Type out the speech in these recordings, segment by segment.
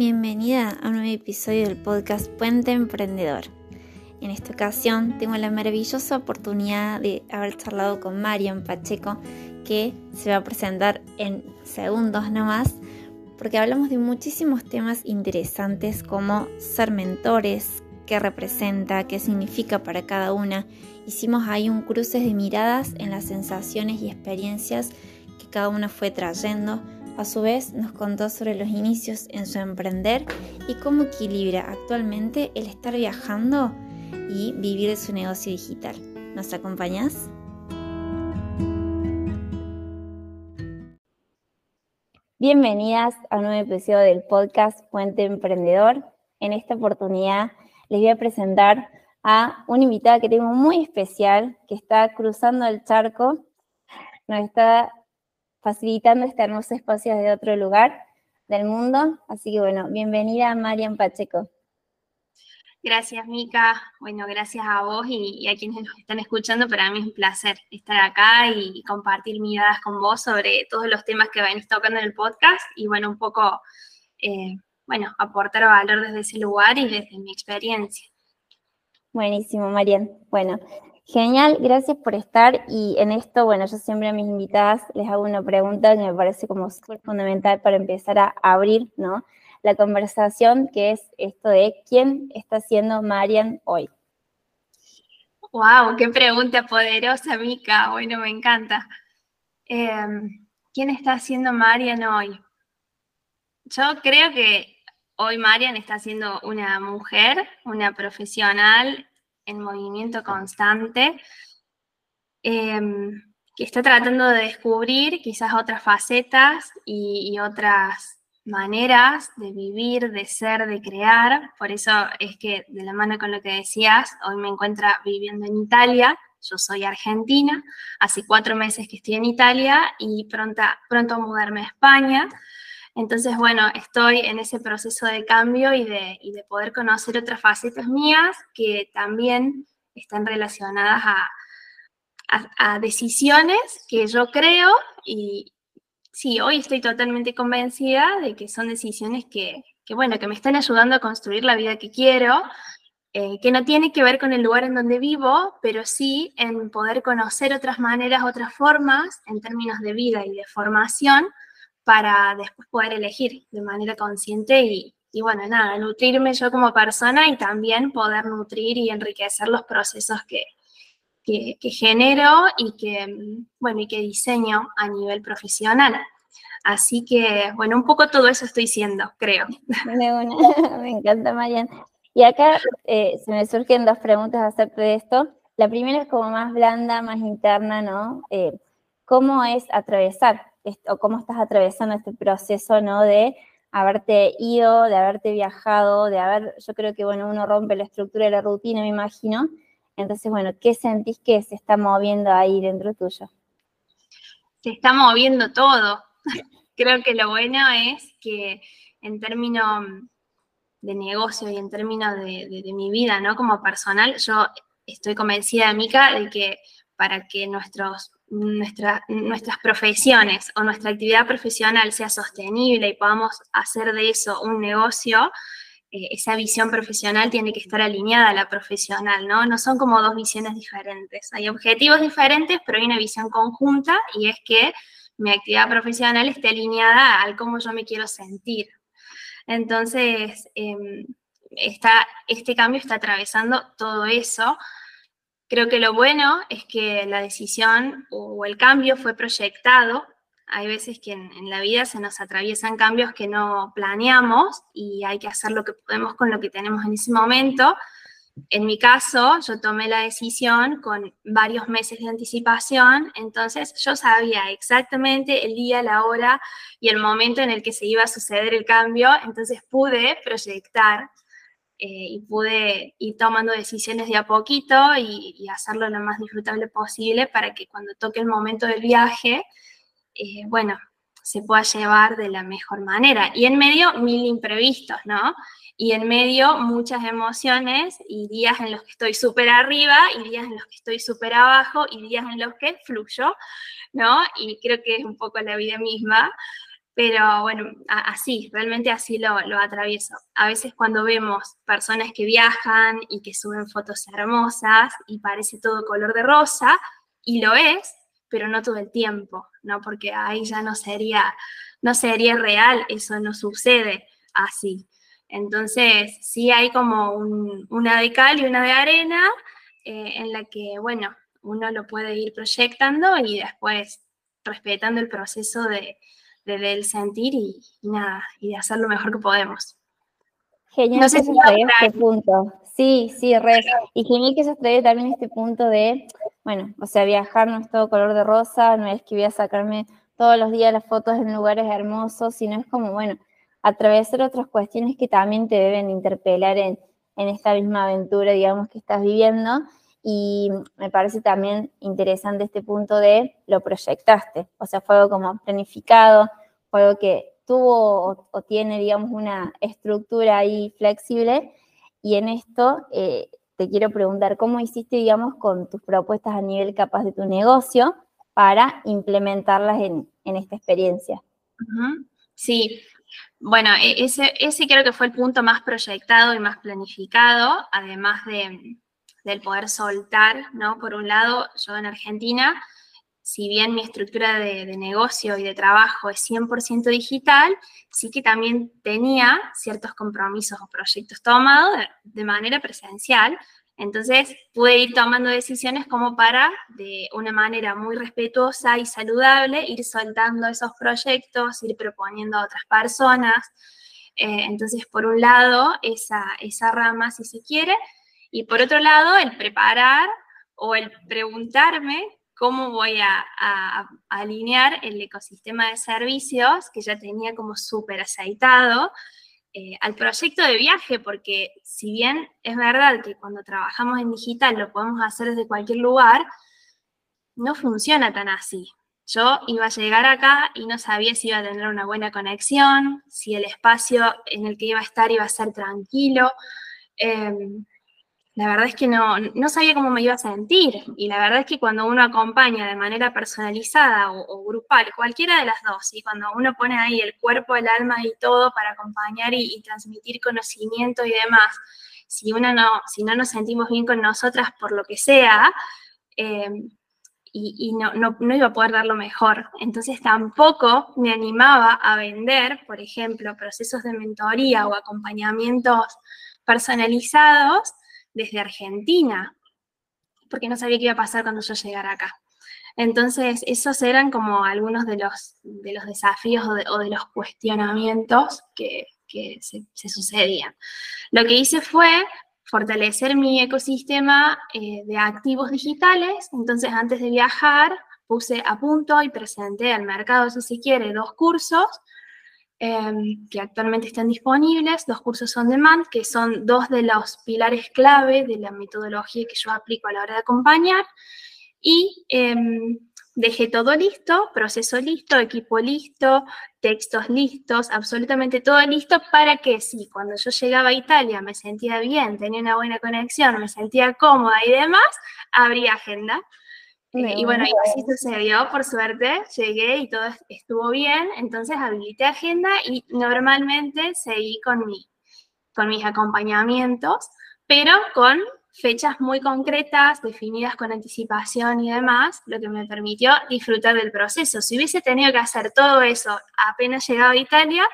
Bienvenida a un nuevo episodio del podcast Puente Emprendedor. En esta ocasión tengo la maravillosa oportunidad de haber charlado con Marian Pacheco, que se va a presentar en segundos nomás, porque hablamos de muchísimos temas interesantes como ser mentores, qué representa, qué significa para cada una. Hicimos ahí un cruce de miradas en las sensaciones y experiencias que cada una fue trayendo a su vez nos contó sobre los inicios en su emprender y cómo equilibra actualmente el estar viajando y vivir su negocio digital. ¿Nos acompañas? Bienvenidas a un nuevo episodio del podcast Puente Emprendedor. En esta oportunidad les voy a presentar a una invitada que tengo muy especial, que está cruzando el charco. Nos está facilitando este hermoso espacio de otro lugar del mundo. Así que bueno, bienvenida Marian Pacheco. Gracias, Mica. Bueno, gracias a vos y, a quienes nos están escuchando. Para mí es un placer estar acá y compartir miradas con vos sobre todos los temas que venís tocando en el podcast y, bueno, un poco, eh, bueno, aportar valor desde ese lugar y desde mi experiencia. Buenísimo, Marian. Bueno, Genial, gracias por estar. Y en esto, bueno, yo siempre a mis invitadas les hago una pregunta que me parece como súper fundamental para empezar a abrir, ¿no? La conversación, que es esto de quién está siendo Marian hoy. ¡Wow! ¡Qué pregunta poderosa, Mica! Bueno, me encanta. Em, ¿Quién está siendo Marian hoy? Yo creo que hoy Marian está siendo una mujer, una profesional en movimiento constante, em, que está tratando de descubrir quizás otras facetas y, otras maneras de vivir, de ser, de crear. Por eso es que de la mano con lo que decías, hoy me encuentro viviendo en Italia. Yo soy argentina, hace cuatro meses que estoy en Italia y pronto, pronto mudarme a España. Entonces, bueno, estoy en ese proceso de cambio y de, poder conocer otras facetas mías que también están relacionadas a, decisiones que yo creo y sí, hoy estoy totalmente convencida de que son decisiones que, bueno, que me están ayudando a construir la vida que quiero, eh, que no tiene que ver con el lugar en donde vivo, pero sí en poder conocer otras maneras, otras formas en términos de vida y de formación para después poder elegir de manera consciente y, bueno, nada, nutrirme yo como persona y también poder nutrir y enriquecer los procesos que, que, genero y que, bueno, y que diseño a nivel profesional. Así que, bueno, un poco todo eso estoy siendo, creo. Me encanta, Marian. Y acá eh, se me surgen dos preguntas acerca de esto. La primera es como más blanda, más interna, ¿no? Eh, ¿Cómo es atravesar o cómo estás atravesando este proceso, ¿no? De haberte ido, de haberte viajado, de haber, yo creo que, bueno, uno rompe la estructura de la rutina, me imagino. Entonces, bueno, ¿qué sentís que se está moviendo ahí dentro tuyo? Se está moviendo todo. creo que lo bueno es que en términos de negocio y en términos de, de mi vida, ¿no? Como personal, yo estoy convencida, Mica, de que para que nuestros nuestras profesiones o nuestra actividad profesional sea sostenible y podamos hacer de eso un negocio, eh, esa visión profesional tiene que estar alineada a la profesional, ¿no? No son como dos visiones diferentes. Hay objetivos diferentes, pero hay una visión conjunta y es que mi actividad profesional esté alineada al cómo yo me quiero sentir. Entonces, em, este cambio está atravesando todo eso Creo que lo bueno es que la decisión o el cambio fue proyectado. Hay veces que en, la vida se nos atraviesan cambios que no planeamos y hay que hacer lo que podemos con lo que tenemos en ese momento. En mi caso, yo tomé la decisión con varios meses de anticipación, entonces yo sabía exactamente el día, la hora y el momento en el que se iba a suceder el cambio, entonces pude proyectar y pude ir tomando decisiones de a poquito y, hacerlo lo más disfrutable posible para que cuando toque el momento del viaje, eh, bueno, se pueda llevar de la mejor manera. Y en medio, mil imprevistos, ¿no? Y en medio, muchas emociones y días en los que estoy súper arriba y días en los que estoy súper abajo y días en los que fluyo, ¿no? Y creo que es un poco la vida misma Pero bueno, así, realmente así lo, lo atravieso. A veces cuando vemos personas que viajan y que suben fotos hermosas y parece todo color de rosa, y lo es, pero no todo el tiempo, ¿no? Porque ahí ya no sería, no sería real, eso no sucede así. Entonces, sí hay como una de cal y una de arena eh, en la que, bueno, uno lo puede ir proyectando y después respetando el proceso de, del sentir y, nada, y de hacer lo mejor que podemos. Genial no sé que si se este punto. Sí, sí, re. Y genial que se también este punto de, bueno, o sea, viajar no es todo color de rosa, no es que voy a sacarme todos los días las fotos en lugares hermosos, sino es como, bueno, atravesar otras cuestiones que también te deben interpelar en, en esta misma aventura, digamos, que estás viviendo. Y me parece también interesante este punto de lo proyectaste, o sea, fue algo como planificado, fue algo que tuvo o, tiene, digamos, una estructura ahí flexible. Y en esto eh, te quiero preguntar, ¿cómo hiciste, digamos, con tus propuestas a nivel capaz de tu negocio para implementarlas en, esta experiencia? Sí, bueno, e, ese, ese creo que fue el punto más proyectado y más planificado, además de, del poder soltar, ¿no? Por un lado, yo en Argentina, si bien mi estructura de, negocio y de trabajo es 100% digital, sí que también tenía ciertos compromisos o proyectos tomados de manera presencial, entonces pude ir tomando decisiones como para, de una manera muy respetuosa y saludable, ir soltando esos proyectos, ir proponiendo a otras personas. Eh, entonces, por un lado, esa, esa rama, si se quiere, y por otro lado, el preparar o el preguntarme cómo voy a, alinear el ecosistema de servicios que ya tenía como súper aceitado eh, al proyecto de viaje, porque si bien es verdad que cuando trabajamos en digital lo podemos hacer desde cualquier lugar, no funciona tan así. Yo iba a llegar acá y no sabía si iba a tener una buena conexión, si el espacio en el que iba a estar iba a ser tranquilo. Em, la verdad es que no, no sabía cómo me iba a sentir. Y la verdad es que cuando uno acompaña de manera personalizada o, grupal, cualquiera de las dos, y cuando uno pone ahí el cuerpo, el alma y todo para acompañar y, transmitir conocimiento y demás, si, uno no, si no nos sentimos bien con nosotras por lo que sea, em, y, no, no, no, iba a poder dar lo mejor. Entonces tampoco me animaba a vender, por ejemplo, procesos de mentoría o acompañamientos personalizados desde Argentina, porque no sabía qué iba a pasar cuando yo llegara acá. Entonces, esos eran como algunos de los, de los desafíos o de, los cuestionamientos que, se, sucedían. Lo que hice fue fortalecer mi ecosistema eh, de activos digitales. Entonces, antes de viajar, puse a punto y presenté al mercado, si se quiere, dos cursos Em, que actualmente están disponibles, dos cursos on demand, que son dos de los pilares clave de la metodología que yo aplico a la hora de acompañar. Y em, dejé todo listo, proceso listo, equipo listo, textos listos, absolutamente todo listo para que si cuando yo llegaba a Italia me sentía bien, tenía una buena conexión, me sentía cómoda y demás, abría agenda y bueno, y así sucedió, por suerte, llegué y todo estuvo bien, entonces habilité agenda y normalmente seguí con, mi, con mis acompañamientos, pero con fechas muy concretas, definidas con anticipación y demás, lo que me permitió disfrutar del proceso. Si hubiese tenido que hacer todo eso apenas llegado a Italia,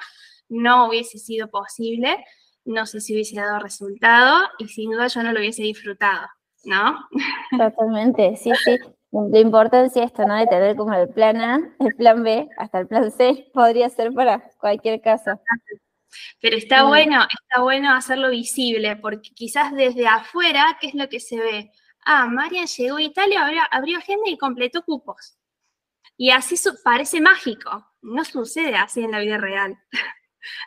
no hubiese sido posible, no sé si hubiese dado resultado y sin duda yo no lo hubiese disfrutado, ¿no? Totalmente, sí, sí la importancia esto, ¿no? De tener como el plan A, el plan B, hasta el plan C, podría ser para cualquier caso. Pero está bueno, está bueno hacerlo visible, porque quizás desde afuera, ¿qué es lo que se ve? Ah, Marian llegó a Italia, abrió, agenda y completó cupos. Y así parece mágico, no sucede así en la vida real.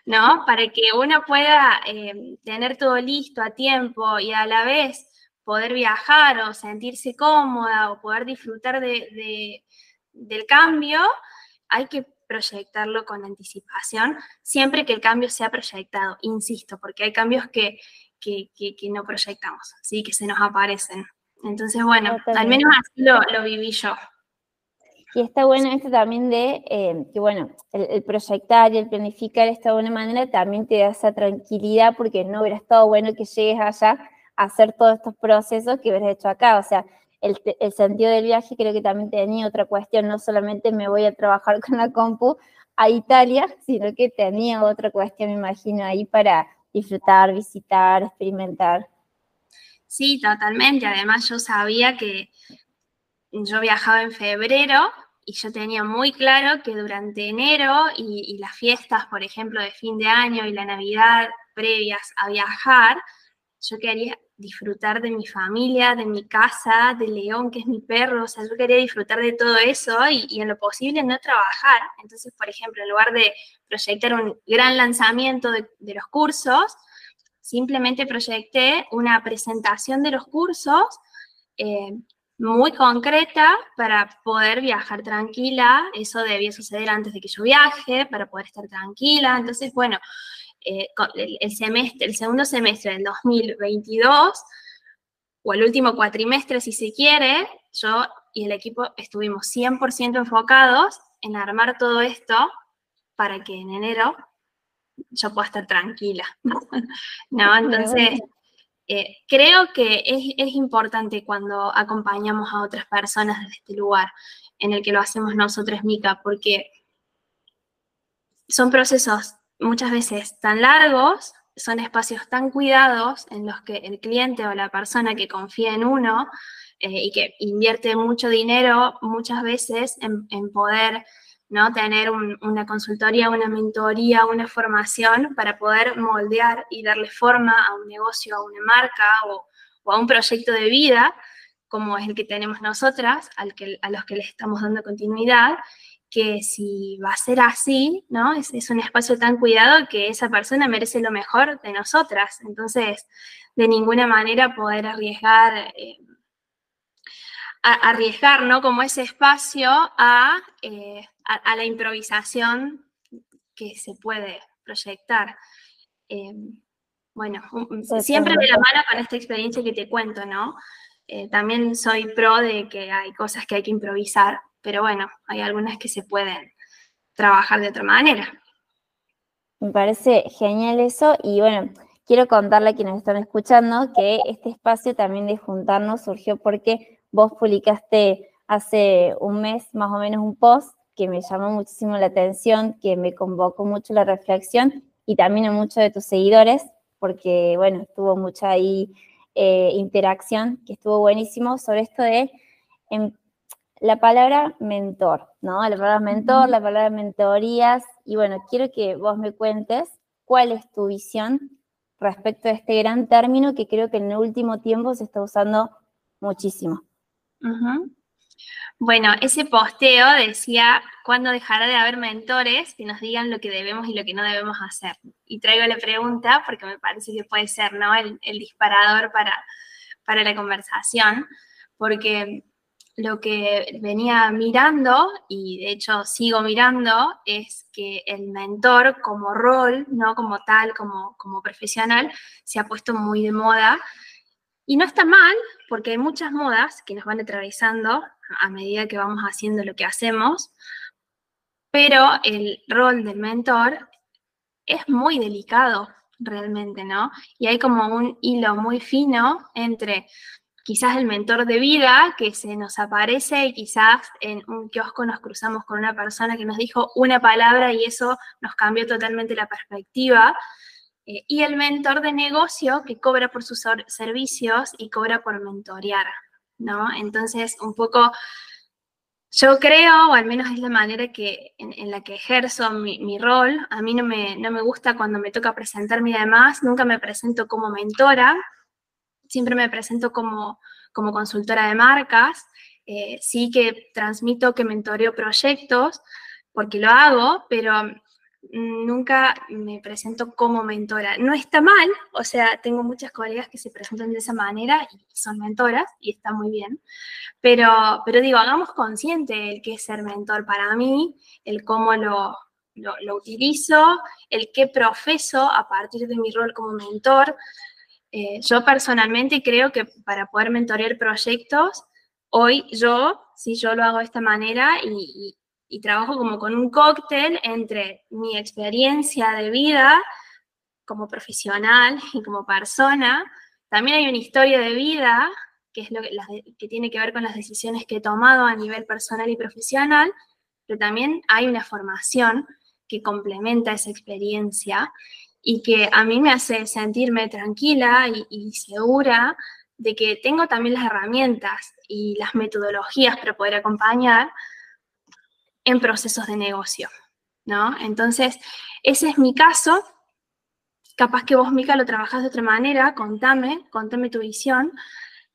¿No? Para que uno pueda eh, tener todo listo a tiempo y a la vez poder viajar o sentirse cómoda o poder disfrutar de, del cambio, hay que proyectarlo con anticipación, siempre que el cambio sea proyectado, insisto, porque hay cambios que, que, no proyectamos, ¿sí? que se nos aparecen. Entonces, bueno, al menos así lo, viví yo. Y está bueno esto también de eh, que, bueno, el, proyectar y el planificar esta buena manera también te da esa tranquilidad porque no hubiera estado bueno que llegues allá hacer todos estos procesos que hubieras hecho acá. O sea, el, el sentido del viaje creo que también tenía otra cuestión, no solamente me voy a trabajar con la compu a Italia, sino que tenía otra cuestión, me imagino, ahí para disfrutar, visitar, experimentar. Sí, totalmente. Además, yo sabía que yo viajaba en febrero y yo tenía muy claro que durante enero y, las fiestas, por ejemplo, de fin de año y la Navidad previas a viajar, yo quería disfrutar de mi familia, de mi casa, de León, que es mi perro, o sea, yo quería disfrutar de todo eso y, en lo posible no trabajar. Entonces, por ejemplo, en lugar de proyectar un gran lanzamiento de, los cursos, simplemente proyecté una presentación de los cursos eh, muy concreta para poder viajar tranquila. Eso debía suceder antes de que yo viaje, para poder estar tranquila. Entonces, bueno, eh, el, semestre, el segundo semestre del 2022, o el último cuatrimestre, si se quiere, yo y el equipo estuvimos 100% enfocados en armar todo esto para que en enero yo pueda estar tranquila. ¿No? Entonces, eh, creo que es, es, importante cuando acompañamos a otras personas desde este lugar en el que lo hacemos nosotros, Mica, porque son procesos muchas veces tan largos, son espacios tan cuidados en los que el cliente o la persona que confía en uno eh, y que invierte mucho dinero muchas veces en, poder ¿no? Tener una consultoría, una mentoría, una formación para poder moldear y darle forma a un negocio, a una marca o, a un proyecto de vida, como es el que tenemos nosotras, al que, a los que le estamos dando continuidad, que si va a ser así, ¿no? Es, es, un espacio tan cuidado que esa persona merece lo mejor de nosotras. Entonces, de ninguna manera poder arriesgar eh, arriesgar, ¿no? Como ese espacio eh, a, la improvisación que se puede proyectar. Eh, bueno, siempre de la mano con esta experiencia que te cuento, ¿no? También soy pro de que hay cosas que hay que improvisar, pero bueno, hay algunas que se pueden trabajar de otra manera. Me parece genial eso y bueno, quiero contarle a quienes están escuchando que este espacio también de juntarnos surgió porque Vos publicaste hace un mes más o menos un post que me llamó muchísimo la atención, que me convocó mucho la reflexión y también a muchos de tus seguidores, porque, bueno, tuvo mucha ahí eh, interacción, que estuvo buenísimo, sobre esto de em, la palabra mentor, ¿no? La palabra mentor, la palabra mentorías, y bueno, quiero que vos me cuentes cuál es tu visión respecto a este gran término que creo que en el último tiempo se está usando muchísimo. Bueno, ese posteo decía, ¿cuándo dejará de haber mentores que nos digan lo que debemos y lo que no debemos hacer? Y traigo la pregunta porque me parece que puede ser ¿no? el, disparador para, para la conversación, porque lo que venía mirando, y de hecho sigo mirando, es que el mentor como rol, no como tal, como, como profesional, se ha puesto muy de moda y no está mal, porque hay muchas modas que nos van atravesando a medida que vamos haciendo lo que hacemos, pero el rol del mentor es muy delicado realmente, ¿no? Y hay como un hilo muy fino entre quizás el mentor de vida que se nos aparece y quizás en un kiosco nos cruzamos con una persona que nos dijo una palabra y eso nos cambió totalmente la perspectiva eh, y el mentor de negocio que cobra por sus servicios y cobra por mentorear, ¿no? Entonces, un poco, yo creo, o al menos es la manera que, en, la que ejerzo mi, rol, a mí no me, no me gusta cuando me toca presentarme y demás, nunca me presento como mentora, siempre me presento como, como consultora de marcas, eh, sí que transmito que mentoreo proyectos, porque lo hago, pero nunca me presento como mentora. No está mal, o sea, tengo muchas colegas que se presentan de esa manera y son mentoras y está muy bien, pero, pero digo, hagamos consciente el qué es ser mentor para mí, el cómo lo, lo, utilizo, el qué profeso a partir de mi rol como mentor. Eh, yo personalmente creo que para poder mentorear proyectos, hoy yo ¿sí? yo lo hago de esta manera y, y trabajo como con un cóctel entre mi experiencia de vida como profesional y como persona. También hay una historia de vida, que es lo que, tiene que ver con las decisiones que he tomado a nivel personal y profesional, pero también hay una formación que complementa esa experiencia y que a mí me hace sentirme tranquila y, segura de que tengo también las herramientas y las metodologías para poder acompañar en procesos de negocio, ¿no? Entonces, ese es mi caso. Capaz que vos, Mica, lo trabajás de otra manera, contame, contame tu visión.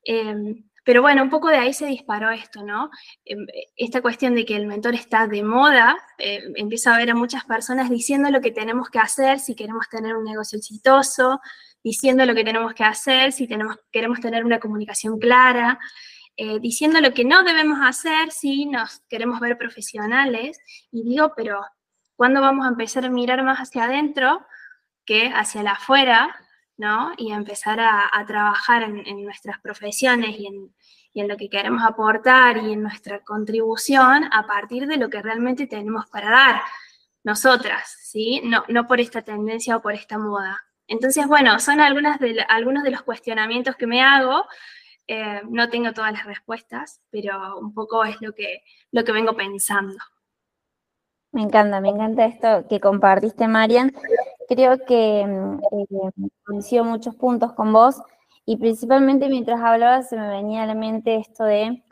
Em, pero bueno, un poco de ahí se disparó esto, ¿no? Em, esta cuestión de que el mentor está de moda, eh, empiezo a ver a muchas personas diciendo lo que tenemos que hacer si queremos tener un negocio exitoso, diciendo lo que tenemos que hacer si queremos tener una comunicación clara, eh, diciendo lo que no debemos hacer si nos queremos ver profesionales. Y digo, pero ¿cuándo vamos a empezar a mirar más hacia adentro que hacia la afuera, ¿no? Y empezar a, trabajar en, nuestras profesiones y en, y en lo que queremos aportar y en nuestra contribución a partir de lo que realmente tenemos para dar nosotras, ¿sí? No, no por esta tendencia o por esta moda. Entonces, bueno, son algunas de, algunos de los cuestionamientos que me hago eh, no tengo todas las respuestas, pero un poco es lo que, lo que vengo pensando. Me encanta, me encanta esto que compartiste, Marian. Creo que mm, eh, coincido muchos puntos con vos y principalmente mientras hablabas se me venía a la mente esto de,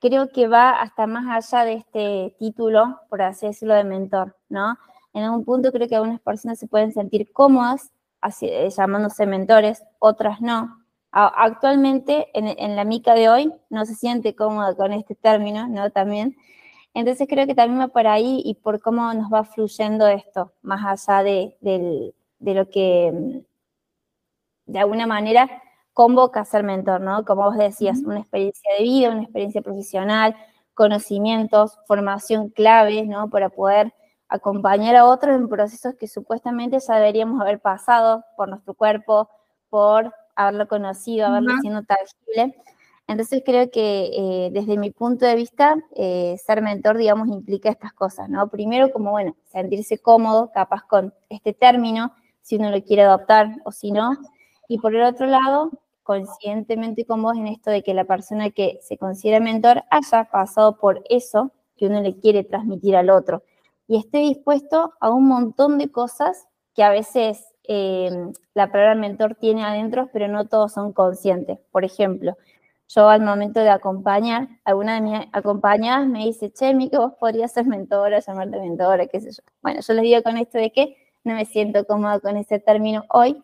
creo que va hasta más allá de este título, por así decirlo, de mentor, ¿no? En algún punto creo que algunas personas se pueden sentir cómodas así, eh, llamándose mentores, otras no, actualmente en, la mica de hoy no se siente cómoda con este término, ¿no? También. Entonces creo que también va por ahí y por cómo nos va fluyendo esto, más allá de, lo que mm, de alguna manera convoca a ser mentor, ¿no? Como vos decías, una experiencia de vida, una experiencia profesional, conocimientos, formación clave, ¿no? Para poder acompañar a otros en procesos que supuestamente ya deberíamos haber pasado por nuestro cuerpo, por haberlo conocido, haberlo siendo tangible. Entonces creo que eh, desde mi punto de vista, eh, ser mentor, digamos, implica estas cosas, ¿no? Primero, como, bueno, sentirse cómodo, capaz con este término, si uno lo quiere adoptar o si no. Y por el otro lado, conscientemente con vos en esto de que la persona que se considera mentor haya pasado por eso que uno le quiere transmitir al otro y esté dispuesto a un montón de cosas que a veces eh, la palabra mentor tiene adentro, pero no todos son conscientes. Por ejemplo, yo al momento de acompañar, alguna de mis acompañadas me dice, che, que vos podrías ser mentora, llamarte mentora, qué sé yo. Bueno, yo les digo con esto de que no me siento cómoda con ese término hoy,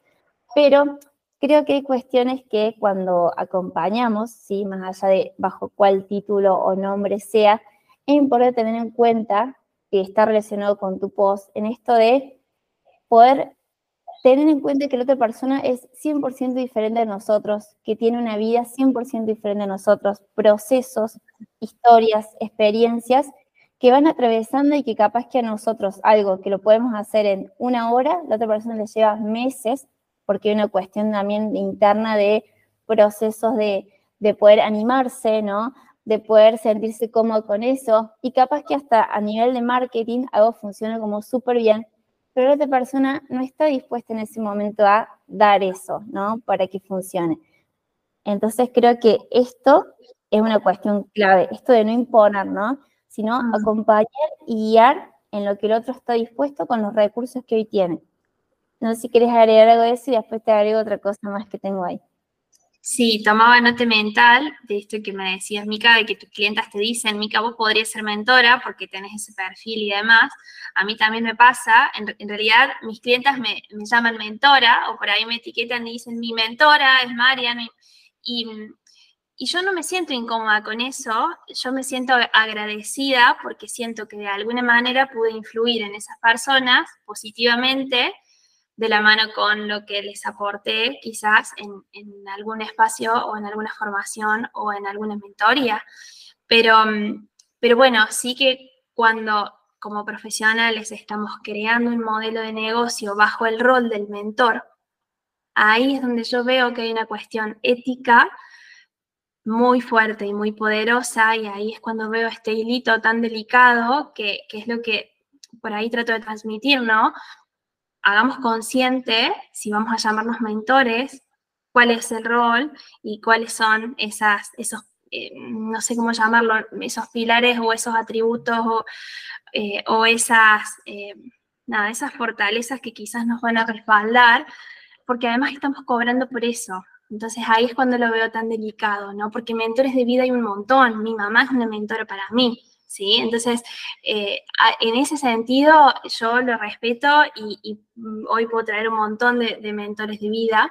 pero creo que hay cuestiones que cuando acompañamos, ¿sí? más allá de bajo cuál título o nombre sea, es importante tener en cuenta que está relacionado con tu post, en esto de poder tener en cuenta que la otra persona es 100% diferente a nosotros, que tiene una vida 100% diferente a nosotros, procesos, historias, experiencias que van atravesando y que capaz que a nosotros algo que lo podemos hacer en una hora, la otra persona le lleva meses, porque hay una cuestión también interna de procesos de, de poder animarse, ¿no? De poder sentirse cómodo con eso. Y capaz que hasta a nivel de marketing algo funciona como súper bien, pero la otra persona no está dispuesta en ese momento a dar eso, ¿no? Para que funcione. Entonces creo que esto es una cuestión clave, esto de no imponer, ¿no? Sino acompañar y guiar en lo que el otro está dispuesto con los recursos que hoy tiene. No sé si quieres agregar algo de eso y después te agrego otra cosa más que tengo ahí. Sí, tomaba nota mental de esto que me decías, Mica, de que tus clientas te dicen, Mica, vos podrías ser mentora porque tenés ese perfil y demás. A mí también me pasa, en, realidad mis clientas me, llaman mentora o por ahí me etiquetan y dicen, mi mentora es Marian. Y, y yo no me siento incómoda con eso, yo me siento agradecida porque siento que de alguna manera pude influir en esas personas positivamente de la mano con lo que les aporté quizás en, algún espacio o en alguna formación o en alguna mentoría. Pero, mm, pero bueno, sí que cuando como profesionales estamos creando un modelo de negocio bajo el rol del mentor, ahí es donde yo veo que hay una cuestión ética muy fuerte y muy poderosa y ahí es cuando veo este hilito tan delicado que, que es lo que por ahí trato de transmitir, ¿no? Hagamos consciente, si vamos a llamarnos mentores, cuál es el rol y cuáles son esas, esos, eh, no sé cómo llamarlo, esos pilares o esos atributos o, eh, esas, eh, nada, esas fortalezas que quizás nos van a respaldar, porque además estamos cobrando por eso. Entonces ahí es cuando lo veo tan delicado, ¿no? Porque mentores de vida hay un montón. Mi mamá es una mentora para mí, ¿sí? Entonces, en ese sentido, yo lo respeto y, hoy puedo traer un montón de, de mentores de vida,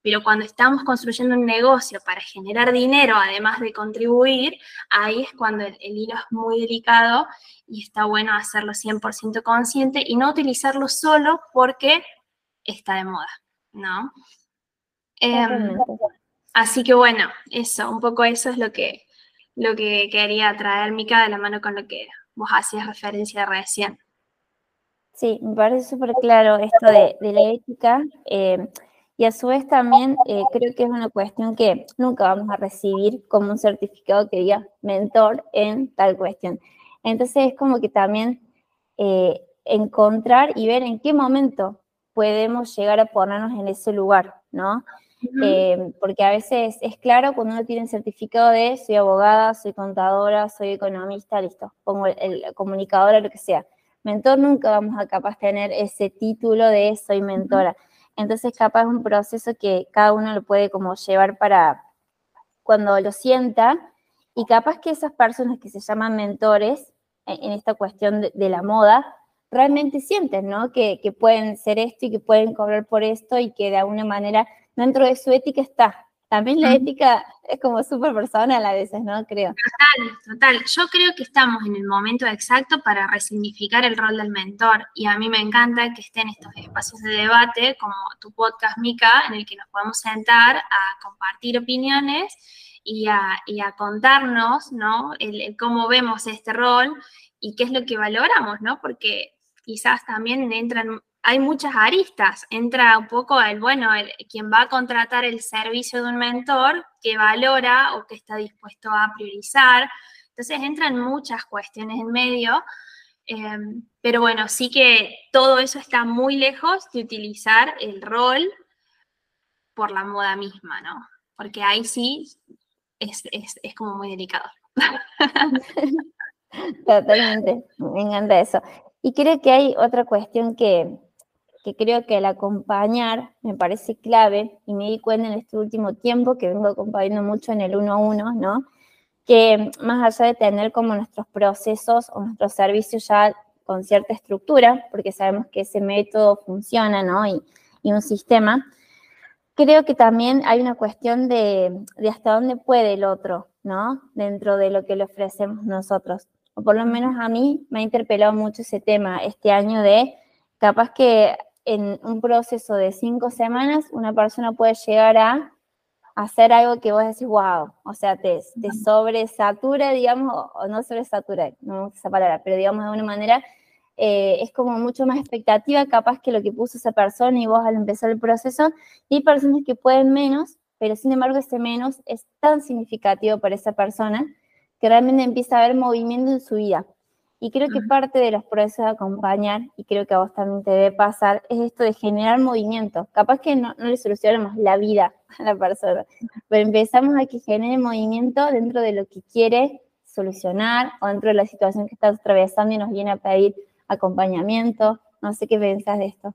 pero cuando estamos construyendo un negocio para generar dinero, además de contribuir, ahí es cuando el, hilo es muy delicado y está bueno hacerlo 100% consciente y no utilizarlo solo porque está de moda, ¿no? Em, así que bueno, eso, un poco eso es lo que, lo que quería traer Mica de la mano con lo que vos hacías referencia recién. Sí, me parece súper claro esto de, la ética. Eh, y a su vez también eh, creo que es una cuestión que nunca vamos a recibir como un certificado que diga mentor en tal cuestión. Entonces es como que también eh, encontrar y ver en qué momento podemos llegar a ponernos en ese lugar, ¿no? Eh, porque a veces es claro cuando uno tiene un certificado de soy abogada, soy contadora, soy economista, listo, pongo el, el comunicadora, lo que sea. Mentor nunca vamos a capaz tener ese título de soy mentora. Entonces, capaz es un proceso que cada uno lo puede como llevar para cuando lo sienta y capaz que esas personas que se llaman mentores en, esta cuestión de, la moda, realmente sienten, ¿no? Que, que, pueden ser esto y que pueden cobrar por esto y que de alguna manera dentro de su ética está, también la ética es como súper personal a veces, ¿no? Creo. Total, total. Yo creo que estamos en el momento exacto para resignificar el rol del mentor y a mí me encanta que estén estos espacios de debate como tu podcast, Mica, en el que nos podemos sentar a compartir opiniones y a, contarnos, ¿no? El, cómo vemos este rol y qué es lo que valoramos, ¿no? Porque quizás también entran hay muchas aristas. Entra un poco el, bueno, el, quien va a contratar el servicio de un mentor, que valora o que está dispuesto a priorizar. Entonces entran muchas cuestiones en medio. Em, pero bueno, sí que todo eso está muy lejos de utilizar el rol por la moda misma, ¿no? Porque ahí sí es, es como muy delicado. Totalmente, me encanta eso. Y creo que hay otra cuestión que, que creo que el acompañar me parece clave y me di cuenta en este último tiempo que vengo acompañando mucho en el uno a uno, ¿no? Que más allá de tener como nuestros procesos o nuestros servicios ya con cierta estructura, porque sabemos que ese método funciona, ¿no? Y, y un sistema, creo que también hay una cuestión de, de hasta dónde puede el otro, ¿no? Dentro de lo que le ofrecemos nosotros. O por lo menos a mí me ha interpelado mucho ese tema este año de capaz que en un proceso de cinco semanas, una persona puede llegar a hacer algo que vos decís, wow, o sea, te, te sobresatura, digamos, o, no sobresatura, no me gusta esa palabra, pero digamos de una manera, eh, es como mucho más expectativa capaz que lo que puso esa persona y vos al empezar el proceso, y hay personas que pueden menos, pero sin embargo ese menos es tan significativo para esa persona que realmente empieza a haber movimiento en su vida. Y creo que parte de los procesos de acompañar, y creo que a vos también te debe pasar, es esto de generar movimiento. Capaz que no, le solucionamos la vida a la persona, pero empezamos a que genere movimiento dentro de lo que quiere solucionar o dentro de la situación que está atravesando y nos viene a pedir acompañamiento. No sé qué pensás de esto.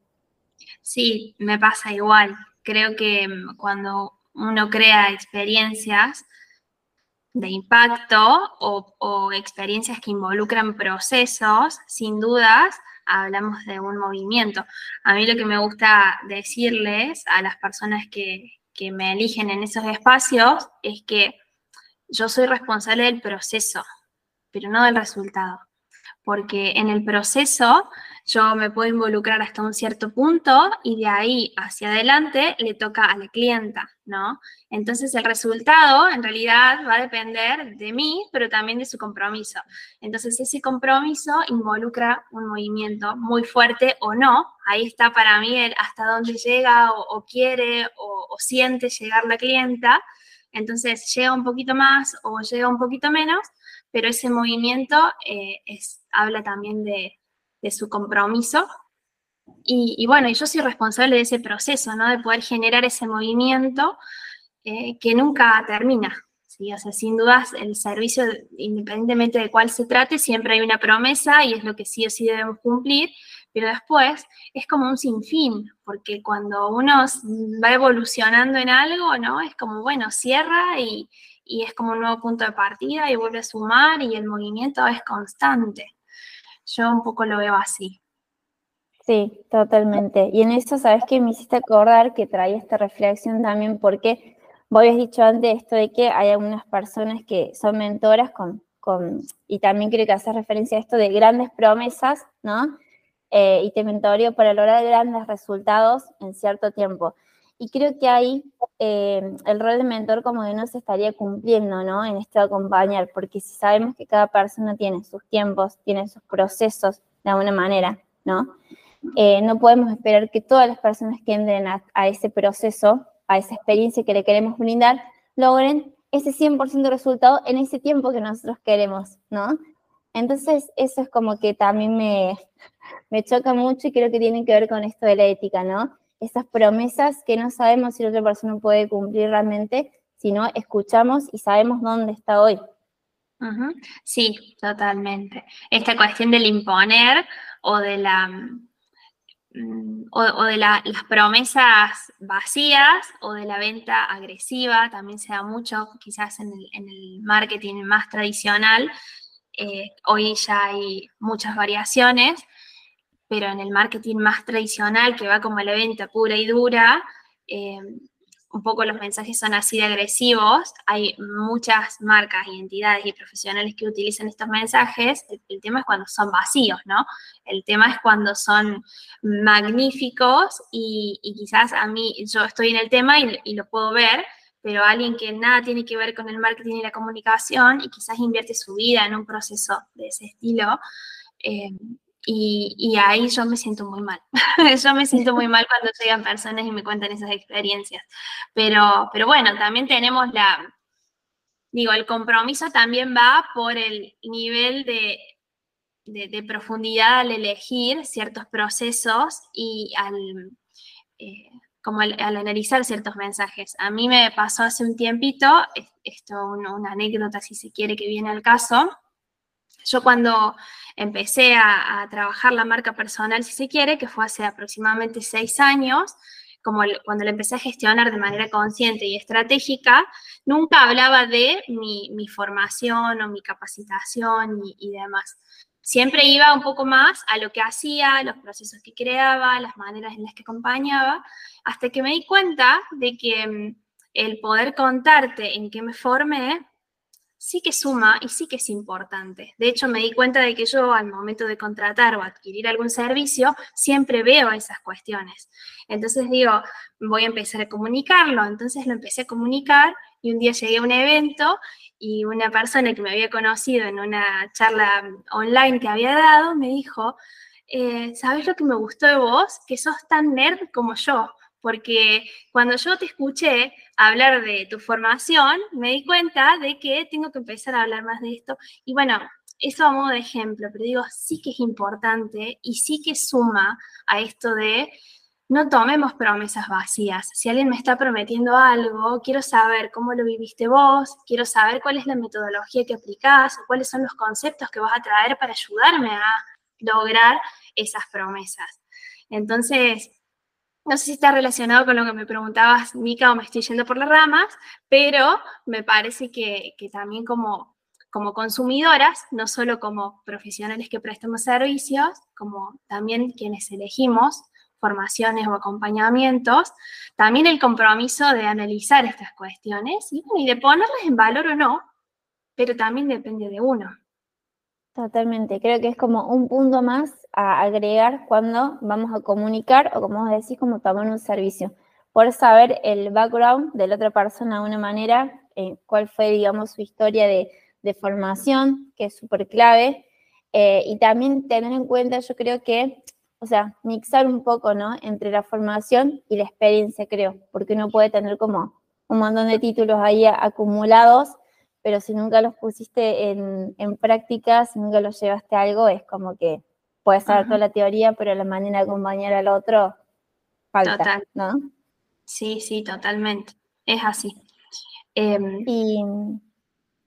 Sí, me pasa igual. Creo que mm, cuando uno crea experiencias, de impacto o, experiencias que involucran procesos, sin dudas, hablamos de un movimiento. A mí lo que me gusta decirles a las personas que, que me eligen en esos espacios es que yo soy responsable del proceso, pero no del resultado. Porque en el proceso yo me puedo involucrar hasta un cierto punto y de ahí hacia adelante le toca a la clienta, ¿no? Entonces el resultado en realidad va a depender de mí, pero también de su compromiso. Entonces ese compromiso involucra un movimiento muy fuerte o no. Ahí está para mí el hasta dónde llega o, quiere o, siente llegar la clienta. Entonces llega un poquito más o llega un poquito menos, pero ese movimiento eh, es, habla también de, su compromiso. Y, bueno, yo soy responsable de ese proceso, ¿no? De poder generar ese movimiento eh, que nunca termina. ¿sí? O sea, sin dudas, el servicio, independientemente de cuál se trate, siempre hay una promesa y es lo que sí o sí debemos cumplir, pero después es como un sinfín, porque cuando uno va evolucionando en algo, ¿no? Es como, bueno, cierra y, es como un nuevo punto de partida y vuelve a sumar y el movimiento es constante. Yo un poco lo veo así. Sí, totalmente. Y en eso, ¿sabes qué? Me hiciste acordar que traía esta reflexión también porque vos habías dicho antes esto de que hay algunas personas que son mentoras con, con y también creo que hace referencia a esto de grandes promesas, ¿no? Eh, y te mentoreo para lograr grandes resultados en cierto tiempo. Y creo que ahí eh, el rol de mentor como que no se estaría cumpliendo, ¿no? En esto de acompañar, porque si sabemos que cada persona tiene sus tiempos, tiene sus procesos de alguna manera, ¿no? Eh, no podemos esperar que todas las personas que entren a ese proceso a esa experiencia que le queremos brindar, logren ese 100% de resultado en ese tiempo que nosotros queremos, ¿no? Entonces, eso es como que también me, me choca mucho y creo que tiene que ver con esto de la ética, ¿no? Esas promesas que no sabemos si la otra persona puede cumplir realmente, sino escuchamos y sabemos dónde está hoy. Sí, totalmente. Esta cuestión del imponer o de la Mm, o, de las promesas vacías o de la venta agresiva, también se da mucho quizás en el, marketing más tradicional. Eh, hoy ya hay muchas variaciones, pero en el marketing más tradicional, que va como la venta pura y dura, eh, un poco los mensajes son así de agresivos. Hay muchas marcas y entidades y profesionales que utilizan estos mensajes. El, tema es cuando son vacíos, ¿no? El tema es cuando son magníficos y, quizás a mí, yo estoy en el tema y, lo puedo ver, pero alguien que nada tiene que ver con el marketing y la comunicación y quizás invierte su vida en un proceso de ese estilo, eh, y, ahí yo me siento muy mal. yo me siento muy mal cuando llegan personas y me cuentan esas experiencias. Pero, pero bueno, también tenemos la, digo, el compromiso también va por el nivel de, profundidad al elegir ciertos procesos y al, eh, como al, analizar ciertos mensajes. A mí me pasó hace un tiempito, esto una anécdota si se quiere que viene al caso, yo cuando empecé a, trabajar la marca personal, si se quiere, que fue hace aproximadamente seis años, como cuando la empecé a gestionar de manera consciente y estratégica, nunca hablaba de mi, formación o mi capacitación y, demás. Siempre iba un poco más a lo que hacía, los procesos que creaba, las maneras en las que acompañaba, hasta que me di cuenta de que mm, el poder contarte en qué me formé sí que suma y sí que es importante. De hecho, me di cuenta de que yo al momento de contratar o adquirir algún servicio, siempre veo esas cuestiones. Entonces digo, voy a empezar a comunicarlo. Entonces lo empecé a comunicar y un día llegué a un evento y una persona que me había conocido en una charla online que había dado me dijo, eh, ¿sabes lo que me gustó de vos? Que sos tan nerd como yo porque cuando yo te escuché hablar de tu formación, me di cuenta de que tengo que empezar a hablar más de esto. Y bueno, eso a modo de ejemplo, pero digo, sí que es importante y sí que suma a esto de no tomemos promesas vacías. Si alguien me está prometiendo algo, quiero saber cómo lo viviste vos, quiero saber cuál es la metodología que aplicás o cuáles son los conceptos que vas a traer para ayudarme a lograr esas promesas. Entonces, no sé si está relacionado con lo que me preguntabas, Mica, o me estoy yendo por las ramas, pero me parece que, también como, como consumidoras, no solo como profesionales que prestamos servicios, como también quienes elegimos formaciones o acompañamientos, también el compromiso de analizar estas cuestiones y, y de ponerlas en valor o no, pero también depende de uno. Totalmente, creo que es como un punto más a agregar cuando vamos a comunicar o como vos decís, como tomar un servicio. Por saber el background de la otra persona de una manera, eh, cuál fue, digamos, su historia de, formación, que es súper clave, eh, y también tener en cuenta, yo creo que, o sea, mixar un poco, ¿no? Entre la formación y la experiencia, creo, porque uno puede tener como un montón de títulos ahí acumulados, pero si nunca los pusiste en, en práctica, si nunca los llevaste a algo, es como que puedes saber toda la teoría, pero la manera de acompañar al otro falta, ¿no? Sí, sí, totalmente. Es así. Em, y,